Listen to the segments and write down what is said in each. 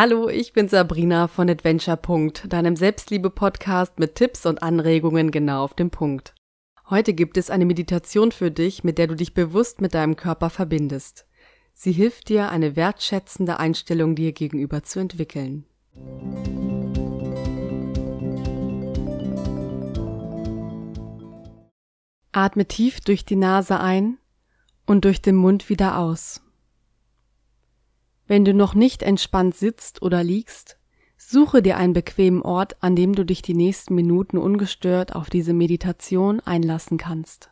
Hallo, ich bin Sabrina von Adventure. deinem Selbstliebe-Podcast mit Tipps und Anregungen genau auf dem Punkt. Heute gibt es eine Meditation für dich, mit der du dich bewusst mit deinem Körper verbindest. Sie hilft dir, eine wertschätzende Einstellung dir gegenüber zu entwickeln. Atme tief durch die Nase ein und durch den Mund wieder aus. Wenn du noch nicht entspannt sitzt oder liegst, suche dir einen bequemen Ort, an dem du dich die nächsten Minuten ungestört auf diese Meditation einlassen kannst.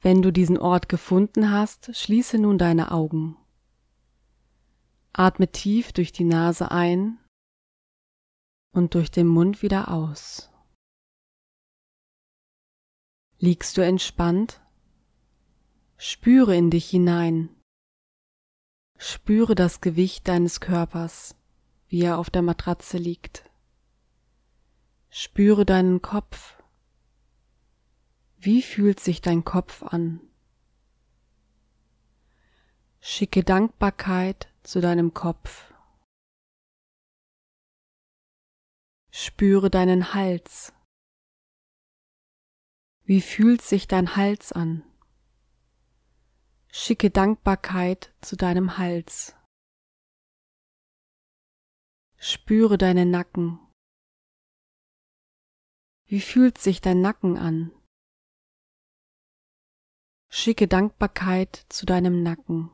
Wenn du diesen Ort gefunden hast, schließe nun deine Augen. Atme tief durch die Nase ein und durch den Mund wieder aus. Liegst du entspannt? Spüre in dich hinein. Spüre das Gewicht deines Körpers, wie er auf der Matratze liegt. Spüre deinen Kopf. Wie fühlt sich dein Kopf an? Schicke Dankbarkeit zu deinem Kopf. Spüre deinen Hals. Wie fühlt sich dein Hals an? Schicke Dankbarkeit zu deinem Hals. Spüre deinen Nacken. Wie fühlt sich dein Nacken an? Schicke Dankbarkeit zu deinem Nacken.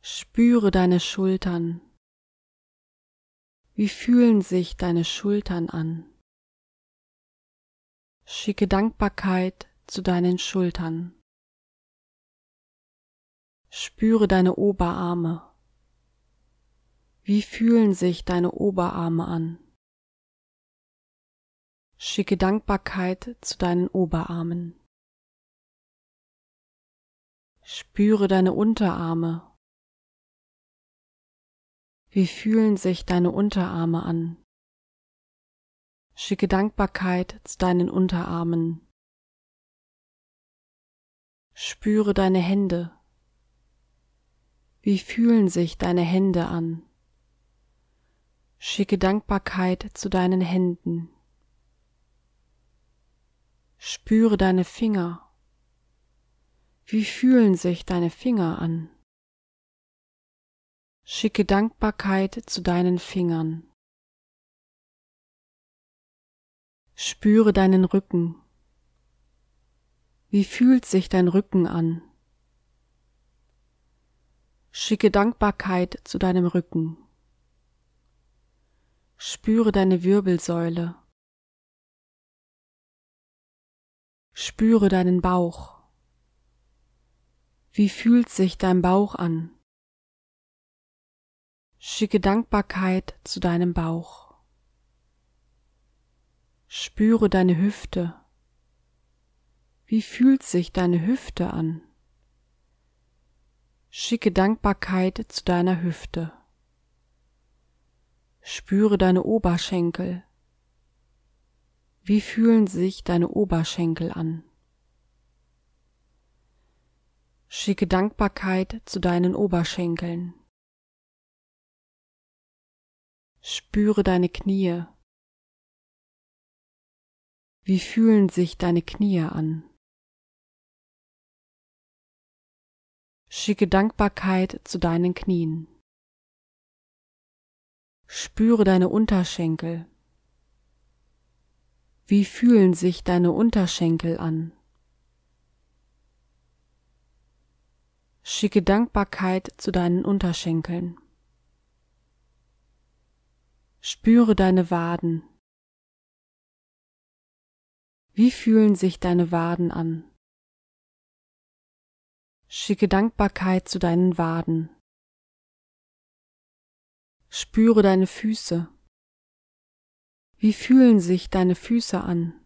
Spüre deine Schultern. Wie fühlen sich deine Schultern an? Schicke Dankbarkeit zu deinen Schultern. Spüre deine Oberarme. Wie fühlen sich deine Oberarme an? Schicke Dankbarkeit zu deinen Oberarmen. Spüre deine Unterarme. Wie fühlen sich deine Unterarme an? Schicke Dankbarkeit zu deinen Unterarmen. Spüre deine Hände. Wie fühlen sich deine Hände an? Schicke Dankbarkeit zu deinen Händen. Spüre deine Finger. Wie fühlen sich deine Finger an? Schicke Dankbarkeit zu deinen Fingern. Spüre deinen Rücken. Wie fühlt sich dein Rücken an? Schicke Dankbarkeit zu deinem Rücken. Spüre deine Wirbelsäule. Spüre deinen Bauch. Wie fühlt sich dein Bauch an? Schicke Dankbarkeit zu deinem Bauch. Spüre deine Hüfte. Wie fühlt sich deine Hüfte an? Schicke Dankbarkeit zu deiner Hüfte. Spüre deine Oberschenkel. Wie fühlen sich deine Oberschenkel an? Schicke Dankbarkeit zu deinen Oberschenkeln. Spüre deine Knie. Wie fühlen sich deine Knie an? Schicke Dankbarkeit zu deinen Knien. Spüre deine Unterschenkel. Wie fühlen sich deine Unterschenkel an? Schicke Dankbarkeit zu deinen Unterschenkeln. Spüre deine Waden. Wie fühlen sich deine Waden an? Schicke Dankbarkeit zu deinen Waden. Spüre deine Füße. Wie fühlen sich deine Füße an?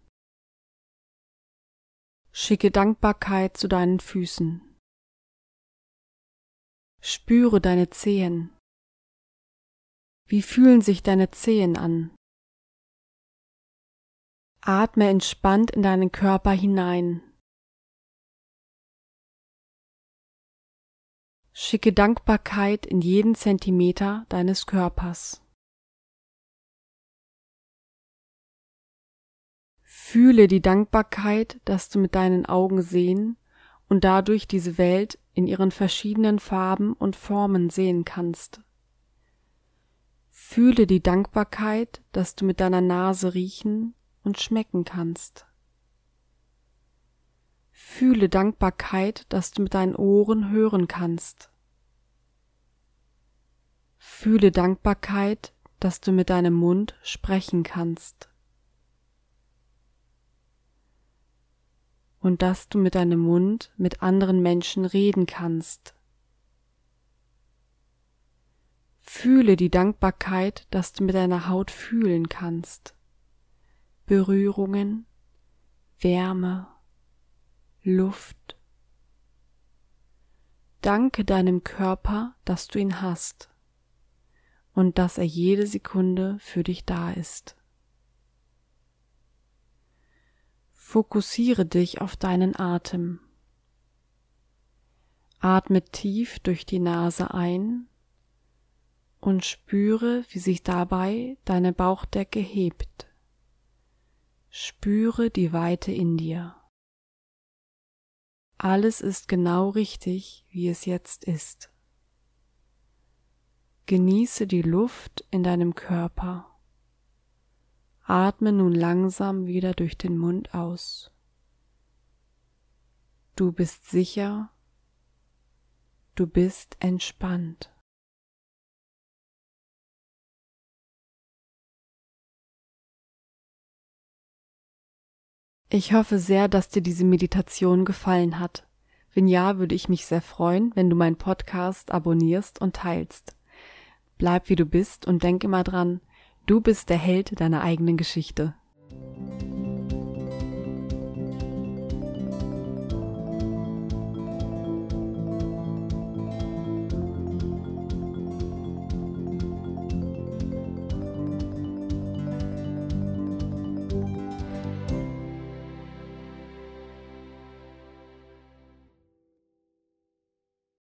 Schicke Dankbarkeit zu deinen Füßen. Spüre deine Zehen. Wie fühlen sich deine Zehen an? Atme entspannt in deinen Körper hinein. Schicke Dankbarkeit in jeden Zentimeter deines Körpers. Fühle die Dankbarkeit, dass du mit deinen Augen sehen und dadurch diese Welt in ihren verschiedenen Farben und Formen sehen kannst. Fühle die Dankbarkeit, dass du mit deiner Nase riechen und schmecken kannst. Fühle Dankbarkeit, dass du mit deinen Ohren hören kannst. Fühle Dankbarkeit, dass du mit deinem Mund sprechen kannst. Und dass du mit deinem Mund mit anderen Menschen reden kannst. Fühle die Dankbarkeit, dass du mit deiner Haut fühlen kannst. Berührungen, Wärme, Luft. Danke deinem Körper, dass du ihn hast und dass er jede Sekunde für dich da ist. Fokussiere dich auf deinen Atem. Atme tief durch die Nase ein und spüre, wie sich dabei deine Bauchdecke hebt. Spüre die Weite in dir. Alles ist genau richtig, wie es jetzt ist. Genieße die Luft in deinem Körper. Atme nun langsam wieder durch den Mund aus. Du bist sicher, du bist entspannt. Ich hoffe sehr, dass dir diese Meditation gefallen hat. Wenn ja, würde ich mich sehr freuen, wenn du meinen Podcast abonnierst und teilst bleib wie du bist und denk immer dran, du bist der Held deiner eigenen Geschichte.